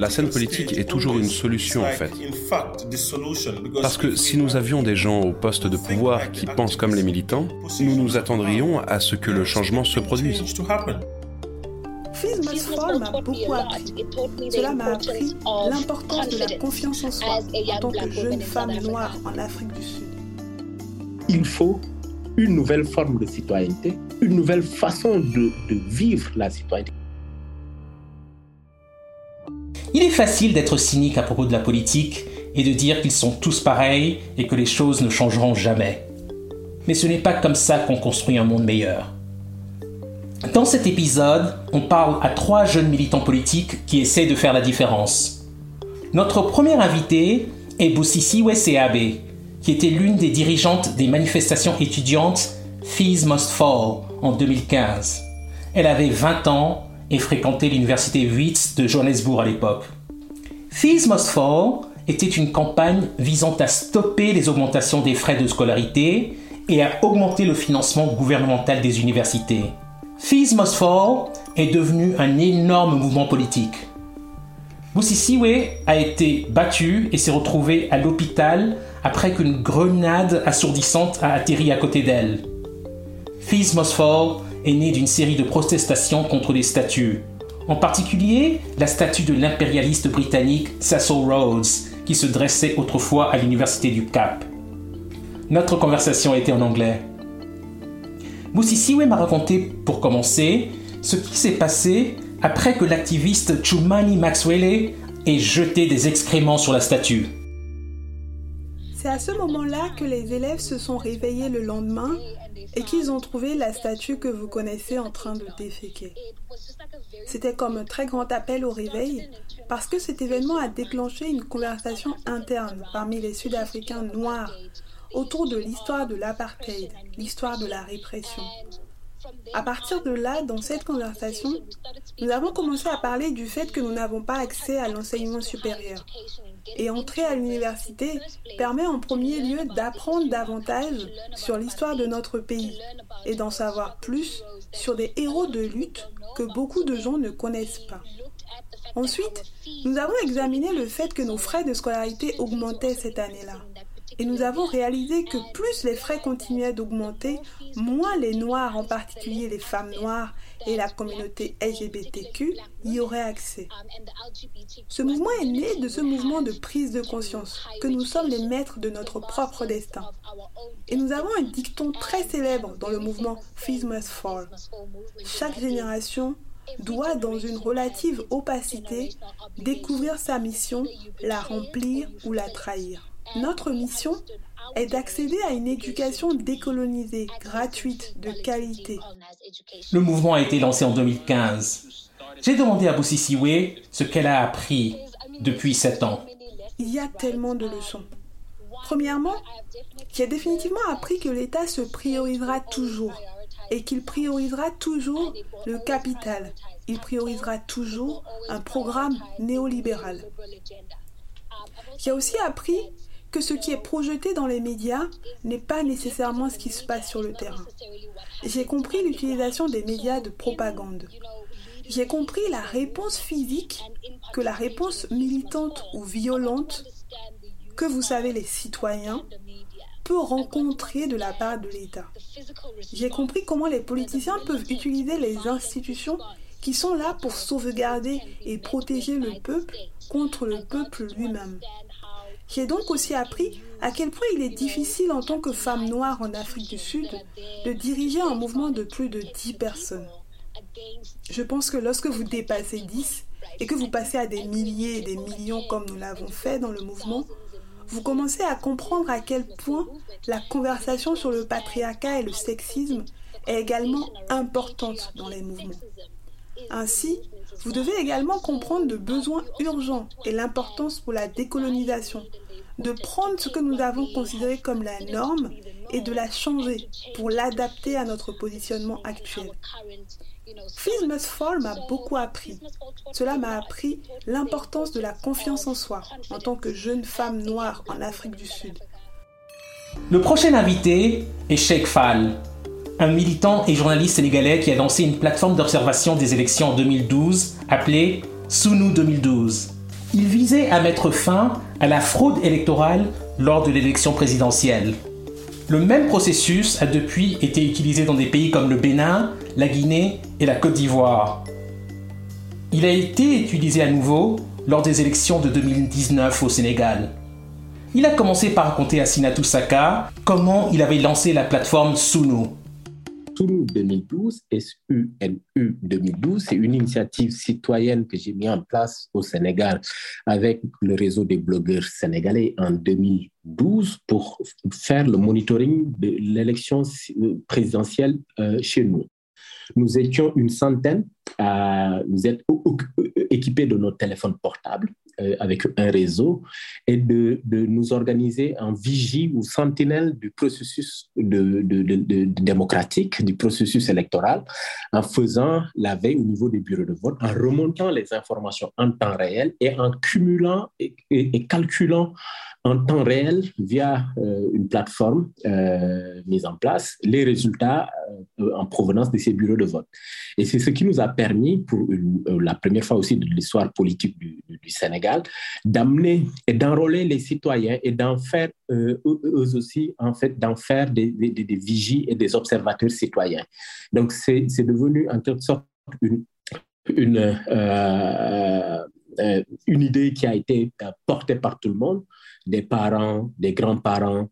la scène politique est toujours une solution en fait. Parce que si nous avions des gens au poste de pouvoir qui pensent comme les militants, nous nous attendrions à ce que le changement se produise. Fils m'a beaucoup appris. Cela m'a appris l'importance de la confiance en soi en tant que jeune femme noire en Afrique du Sud. Il faut une nouvelle forme de citoyenneté, une nouvelle façon de, de vivre la citoyenneté. Il est facile d'être cynique à propos de la politique et de dire qu'ils sont tous pareils et que les choses ne changeront jamais. Mais ce n'est pas comme ça qu'on construit un monde meilleur. Dans cet épisode, on parle à trois jeunes militants politiques qui essaient de faire la différence. Notre première invitée est Boussissi Seabe, qui était l'une des dirigeantes des manifestations étudiantes Fees Must Fall en 2015. Elle avait 20 ans et fréquentait l'université Wits de Johannesburg à l'époque. Fees Must Fall était une campagne visant à stopper les augmentations des frais de scolarité et à augmenter le financement gouvernemental des universités. Fees Must Fall est devenu un énorme mouvement politique. Busisiwe a été battu et s'est retrouvé à l'hôpital après qu'une grenade assourdissante a atterri à côté d'elle. Fees Must Fall est né d'une série de protestations contre des statues. En particulier, la statue de l'impérialiste britannique Cecil Rhodes, qui se dressait autrefois à l'Université du Cap. Notre conversation était en anglais. Musisiwe m'a raconté, pour commencer, ce qui s'est passé après que l'activiste Chumani Maxwell ait jeté des excréments sur la statue. C'est à ce moment-là que les élèves se sont réveillés le lendemain et qu'ils ont trouvé la statue que vous connaissez en train de déféquer. C'était comme un très grand appel au réveil parce que cet événement a déclenché une conversation interne parmi les Sud-Africains noirs autour de l'histoire de l'apartheid, l'histoire de la répression. À partir de là, dans cette conversation, nous avons commencé à parler du fait que nous n'avons pas accès à l'enseignement supérieur. Et entrer à l'université permet en premier lieu d'apprendre davantage sur l'histoire de notre pays et d'en savoir plus sur des héros de lutte que beaucoup de gens ne connaissent pas. Ensuite, nous avons examiné le fait que nos frais de scolarité augmentaient cette année-là. Et nous avons réalisé que plus les frais continuaient d'augmenter, moins les Noirs, en particulier les femmes noires et la communauté LGBTQ, y auraient accès. Ce mouvement est né de ce mouvement de prise de conscience, que nous sommes les maîtres de notre propre destin. Et nous avons un dicton très célèbre dans le mouvement Fees Must Fall. Chaque génération doit, dans une relative opacité, découvrir sa mission, la remplir ou la trahir. Notre mission est d'accéder à une éducation décolonisée, gratuite, de qualité. Le mouvement a été lancé en 2015. J'ai demandé à Boussisiwe ce qu'elle a appris depuis sept ans. Il y a tellement de leçons. Premièrement, j'ai définitivement appris que l'État se priorisera toujours et qu'il priorisera toujours le capital. Il priorisera toujours un programme néolibéral. J'ai aussi appris que ce qui est projeté dans les médias n'est pas nécessairement ce qui se passe sur le terrain. J'ai compris l'utilisation des médias de propagande. J'ai compris la réponse physique que la réponse militante ou violente que vous savez les citoyens peut rencontrer de la part de l'État. J'ai compris comment les politiciens peuvent utiliser les institutions qui sont là pour sauvegarder et protéger le peuple contre le peuple lui-même. J'ai donc aussi appris à quel point il est difficile en tant que femme noire en Afrique du Sud de diriger un mouvement de plus de 10 personnes. Je pense que lorsque vous dépassez 10 et que vous passez à des milliers et des millions comme nous l'avons fait dans le mouvement, vous commencez à comprendre à quel point la conversation sur le patriarcat et le sexisme est également importante dans les mouvements. Ainsi, Vous devez également comprendre le besoin urgent et l'importance pour la décolonisation, de prendre ce que nous avons considéré comme la norme et de la changer pour l'adapter à notre positionnement actuel. Must Fall m'a beaucoup appris. Cela m'a appris l'importance de la confiance en soi en tant que jeune femme noire en Afrique du Sud. Le prochain invité est Sheikh Fall, un militant et journaliste sénégalais qui a lancé une plateforme d'observation des élections en 2012 appelée Sunu 2012. Il visait à mettre fin à la fraude électorale lors de l'élection présidentielle. Le même processus a depuis été utilisé dans des pays comme le Bénin, la Guinée et la Côte d'Ivoire. Il a été utilisé à nouveau lors des élections de 2019 au Sénégal. Il a commencé par raconter à Sinatou Saka comment il avait lancé la plateforme Sunu. Sunu 2012, SUNU 2012, c'est une initiative citoyenne que j'ai mis en place au Sénégal avec le réseau des blogueurs sénégalais en 2012 pour faire le monitoring de l'élection présidentielle euh, chez nous. Nous étions une centaine nous être équipés de nos téléphones portables euh, avec un réseau et de, de, nous organiser en vigie ou sentinelle du processus démocratique, du processus électoral, en faisant la veille au niveau des bureaux de vote, en remontant les informations en temps réel et en cumulant et, calculant en temps réel via euh, une plateforme euh, mise en place les résultats euh, en provenance de ces bureaux de vote. Et c'est ce qui nous a permis, pour la première fois aussi de l'histoire politique du, Sénégal, d'amener et d'enrôler les citoyens et d'en faire eux aussi, en fait, d'en faire des, des, vigies et des observateurs citoyens. Donc c'est devenu en quelque sorte une, une, une idée qui a été portée par tout le monde des parents, des grands-parents,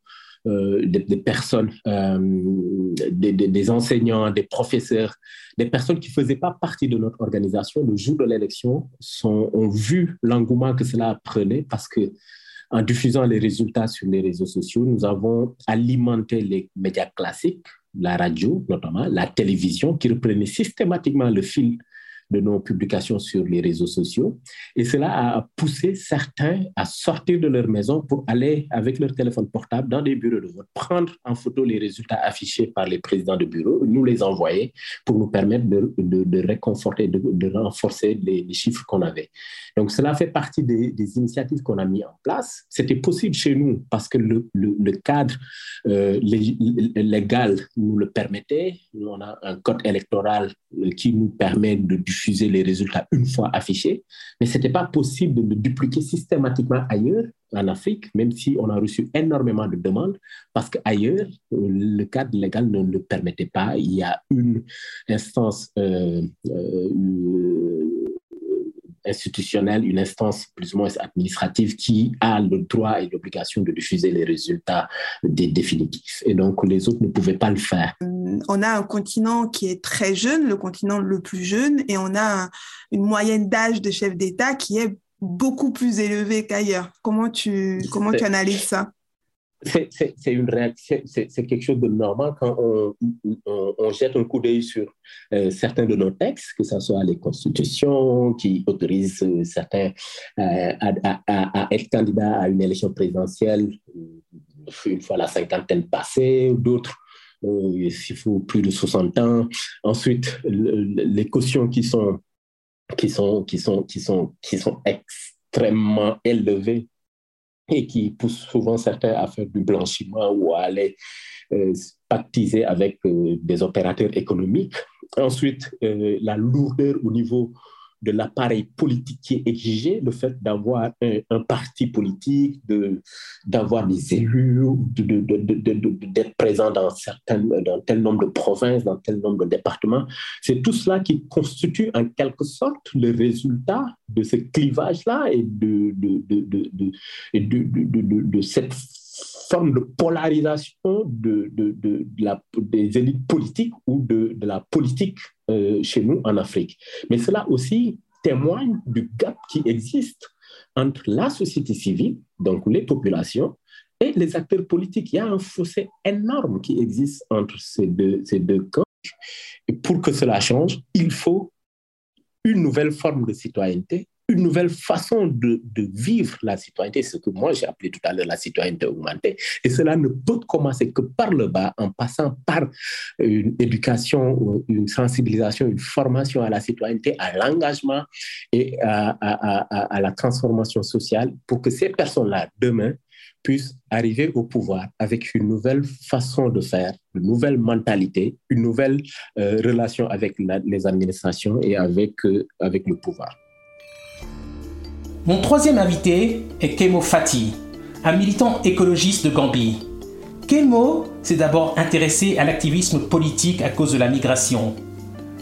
euh, des, personnes, euh, des, enseignants, des professeurs, des personnes qui ne faisaient pas partie de notre organisation le jour de l'élection ont vu l'engouement que cela prenait parce que en diffusant les résultats sur les réseaux sociaux, nous avons alimenté les médias classiques, la radio notamment, la télévision, qui reprenaient systématiquement le fil de nos publications sur les réseaux sociaux. Et cela a poussé certains à sortir de leur maison pour aller avec leur téléphone portable dans des bureaux de vote, prendre en photo les résultats affichés par les présidents de bureau, nous les envoyer pour nous permettre de, de, réconforter, de, renforcer les, chiffres qu'on avait. Donc cela fait partie des, initiatives qu'on a mis en place. C'était possible chez nous parce que le, le, cadre euh, légal nous le permettait. On a un code électoral qui nous permet de diffuser les résultats une fois affichés, mais ce n'était pas possible de le dupliquer systématiquement ailleurs en Afrique, même si on a reçu énormément de demandes, parce qu'ailleurs, le cadre légal ne le permettait pas. Il y a une instance euh, euh, institutionnelle, une instance plus ou moins administrative qui a le droit et l'obligation de diffuser les résultats des définitifs. Et donc, les autres ne pouvaient pas le faire. On a un continent qui est très jeune, le continent le plus jeune, et on a une moyenne d'âge de chef d'État qui est beaucoup plus élevée qu'ailleurs. Comment tu, comment tu analyses ça? C'est quelque chose de normal quand on, jette un coup d'œil sur euh, certains de nos textes, que ce soit les constitutions qui autorisent euh, certains euh, à, être candidats à une élection présidentielle une fois la cinquantaine passée, d'autres s'il faut plus de 60 ans. Ensuite, les cautions qui sont, qui sont, qui sont, qui sont, qui sont extrêmement élevées et qui pousse souvent certains à faire du blanchiment ou à aller euh, pactiser avec euh, des opérateurs économiques. Ensuite, euh, la lourdeur au niveau de l'appareil politique qui est exigé, le fait d'avoir un, parti politique, d'avoir des élus, d'être présent dans, certains, dans tel nombre de provinces, dans tel nombre de départements, c'est tout cela qui constitue en quelque sorte le résultat de ce clivage-là et de, de, cette forme de polarisation de, de, de, la, des élites politiques ou de, la politique euh, chez nous en Afrique. Mais cela aussi témoigne du gap qui existe entre la société civile, donc les populations, et les acteurs politiques. Il y a un fossé énorme qui existe entre ces deux, ces deux camps. Et pour que cela change, il faut une nouvelle forme de citoyenneté, une nouvelle façon de, vivre la citoyenneté, ce que moi j'ai appelé tout à l'heure la citoyenneté augmentée. Et cela ne peut commencer que par le bas, en passant par une éducation, une sensibilisation, une formation à la citoyenneté, à l'engagement et à, la transformation sociale pour que ces personnes-là, demain, puissent arriver au pouvoir avec une nouvelle façon de faire, une nouvelle mentalité, une nouvelle euh, relation avec les administrations et avec, euh, avec le pouvoir. Mon troisième invité est Kemo Fati, un militant écologiste de Gambie. Kemo s'est d'abord intéressé à l'activisme politique à cause de la migration.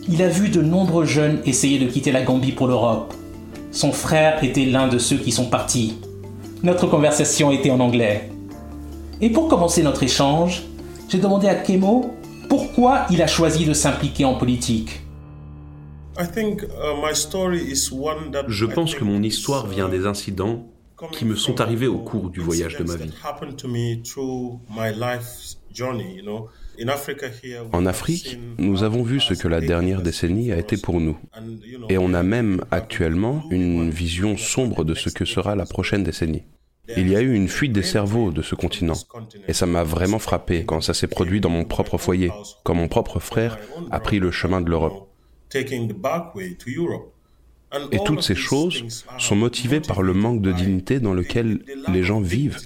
Il a vu de nombreux jeunes essayer de quitter la Gambie pour l'Europe. Son frère était l'un de ceux qui sont partis. Notre conversation était en anglais. Et pour commencer notre échange, j'ai demandé à Kemo pourquoi il a choisi de s'impliquer en politique. Uh, Je pense que mon histoire vient des incidents qui me sont arrivés au cours du voyage de ma vie. En Afrique, nous avons vu ce que la dernière décennie a été pour nous. Et on a même actuellement une vision sombre de ce que sera la prochaine décennie. Il y a eu une fuite des cerveaux de ce continent. Et ça m'a vraiment frappé quand ça s'est produit dans mon propre foyer, quand mon propre frère a pris le chemin de l'Europe. Et toutes ces choses sont motivées par le manque de dignité dans lequel les gens vivent.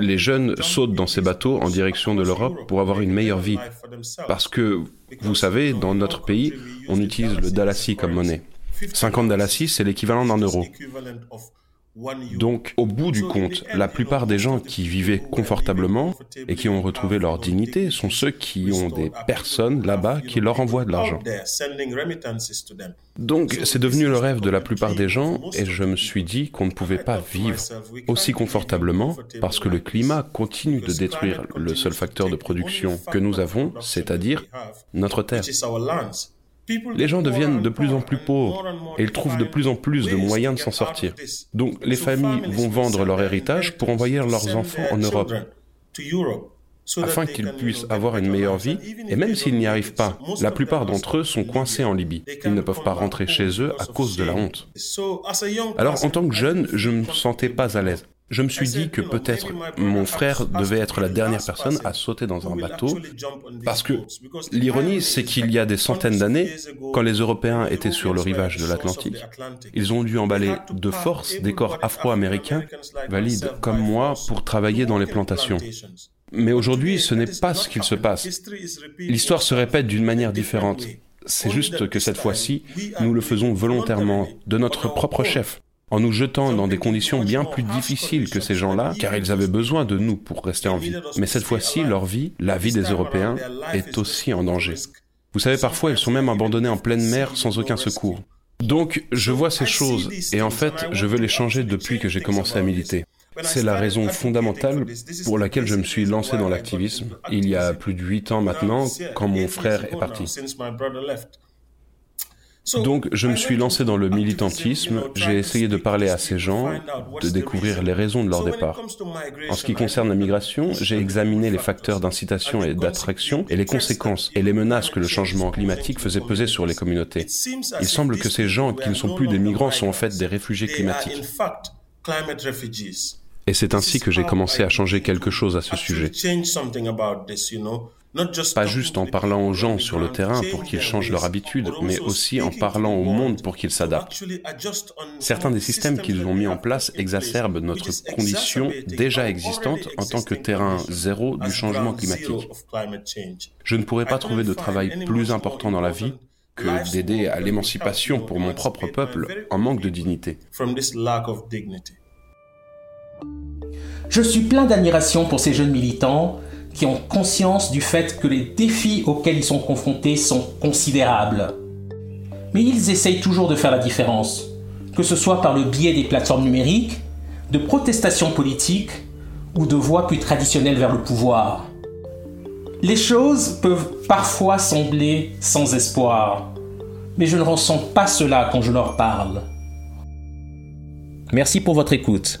Les jeunes sautent dans ces bateaux en direction de l'Europe pour avoir une meilleure vie. Parce que, vous savez, dans notre pays, on utilise le dalassi comme monnaie. 50 dalassi, c'est l'équivalent d'un euro. Donc, au bout du compte, la plupart des gens qui vivaient confortablement et qui ont retrouvé leur dignité sont ceux qui ont des personnes là-bas qui leur envoient de l'argent. Donc, c'est devenu le rêve de la plupart des gens et je me suis dit qu'on ne pouvait pas vivre aussi confortablement parce que le climat continue de détruire le seul facteur de production que nous avons, c'est-à-dire notre terre. Les gens deviennent de plus en plus pauvres et ils trouvent de plus en plus de moyens de s'en sortir. Donc les familles vont vendre leur héritage pour envoyer leurs enfants en Europe afin qu'ils puissent avoir une meilleure vie, et même s'ils n'y arrivent pas, la plupart d'entre eux sont coincés en Libye. Ils ne peuvent pas rentrer chez eux à cause de la honte. Alors en tant que jeune, je ne me sentais pas à l'aise. Je me suis dit que peut-être mon frère devait être la dernière personne à sauter dans un bateau, parce que l'ironie, c'est qu'il y a des centaines d'années, quand les Européens étaient sur le rivage de l'Atlantique, ils ont dû emballer de force des corps afro-américains valides comme moi pour travailler dans les plantations. Mais aujourd'hui, ce n'est pas ce qu'il se passe. L'histoire se répète d'une manière différente. C'est juste que cette fois-ci, nous le faisons volontairement, de notre propre chef en nous jetant dans des conditions bien plus difficiles que ces gens-là, car ils avaient besoin de nous pour rester en vie. Mais cette fois-ci, leur vie, la vie des Européens, est aussi en danger. Vous savez, parfois, ils sont même abandonnés en pleine mer sans aucun secours. Donc, je vois ces choses, et en fait, je veux les changer depuis que j'ai commencé à militer. C'est la raison fondamentale pour laquelle je me suis lancé dans l'activisme, il y a plus de huit ans maintenant, quand mon frère est parti. Donc je me suis lancé dans le militantisme, j'ai essayé de parler à ces gens, de découvrir les raisons de leur départ. En ce qui concerne la migration, j'ai examiné les facteurs d'incitation et d'attraction et les conséquences et les menaces que le changement climatique faisait peser sur les communautés. Il semble que ces gens qui ne sont plus des migrants sont en fait des réfugiés climatiques. Et c'est ainsi que j'ai commencé à changer quelque chose à ce sujet. Pas juste en parlant aux gens sur le terrain pour qu'ils changent leur habitude, mais aussi en parlant au monde pour qu'ils s'adaptent. Certains des systèmes qu'ils ont mis en place exacerbent notre condition déjà existante en tant que terrain zéro du changement climatique. Je ne pourrais pas trouver de travail plus important dans la vie que d'aider à l'émancipation pour mon propre peuple en manque de dignité. Je suis plein d'admiration pour ces jeunes militants qui ont conscience du fait que les défis auxquels ils sont confrontés sont considérables. Mais ils essayent toujours de faire la différence, que ce soit par le biais des plateformes numériques, de protestations politiques ou de voies plus traditionnelles vers le pouvoir. Les choses peuvent parfois sembler sans espoir, mais je ne ressens pas cela quand je leur parle. Merci pour votre écoute.